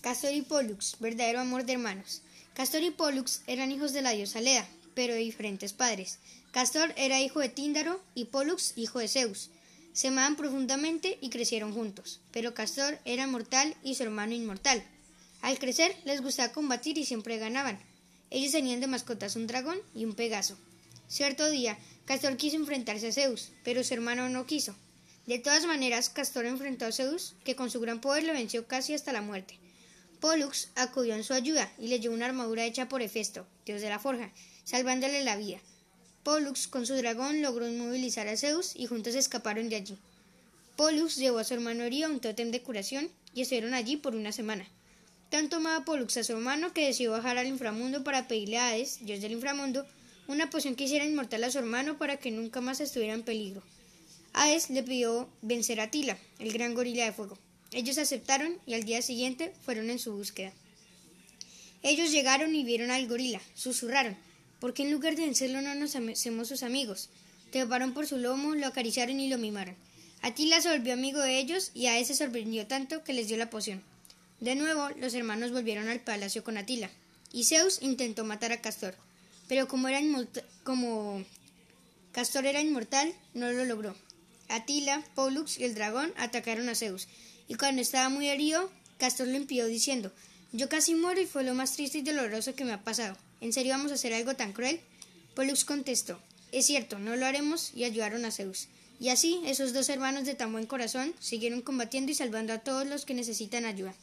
Castor y Pollux, verdadero amor de hermanos. Castor y Pollux eran hijos de la diosa Leda, pero de diferentes padres. Castor era hijo de Tíndaro y Pollux hijo de Zeus. Se amaban profundamente y crecieron juntos, pero Castor era mortal y su hermano inmortal. Al crecer les gustaba combatir y siempre ganaban. Ellos tenían de mascotas un dragón y un pegaso. Cierto día, Castor quiso enfrentarse a Zeus, pero su hermano no quiso. De todas maneras, Castor enfrentó a Zeus, que con su gran poder lo venció casi hasta la muerte. Pollux acudió en su ayuda y le llevó una armadura hecha por Hefesto, dios de la forja, salvándole la vida. Pollux con su dragón logró inmovilizar a Zeus y juntos escaparon de allí. Pollux llevó a su hermano herido a un tótem de curación y estuvieron allí por una semana. Tanto amaba Pollux a su hermano que decidió bajar al inframundo para pedirle a Hades, dios del inframundo, una poción que hiciera inmortal a su hermano para que nunca más estuviera en peligro. Hades le pidió vencer a Tila, el gran gorila de fuego. Ellos aceptaron y al día siguiente fueron en su búsqueda. Ellos llegaron y vieron al gorila, susurraron, ¿por qué en lugar de vencerlo no nos hacemos sus amigos? Treparon por su lomo, lo acariciaron y lo mimaron. Atila se volvió amigo de ellos y a ese sorprendió tanto que les dio la poción. De nuevo, los hermanos volvieron al palacio con Atila, y Zeus intentó matar a Castor, pero como, era como Castor era inmortal, no lo logró. Atila, Pollux y el dragón atacaron a Zeus, y cuando estaba muy herido, Castor lo impidió diciendo Yo casi muero y fue lo más triste y doloroso que me ha pasado. ¿En serio vamos a hacer algo tan cruel? Pollux contestó Es cierto, no lo haremos y ayudaron a Zeus. Y así, esos dos hermanos de tan buen corazón siguieron combatiendo y salvando a todos los que necesitan ayuda.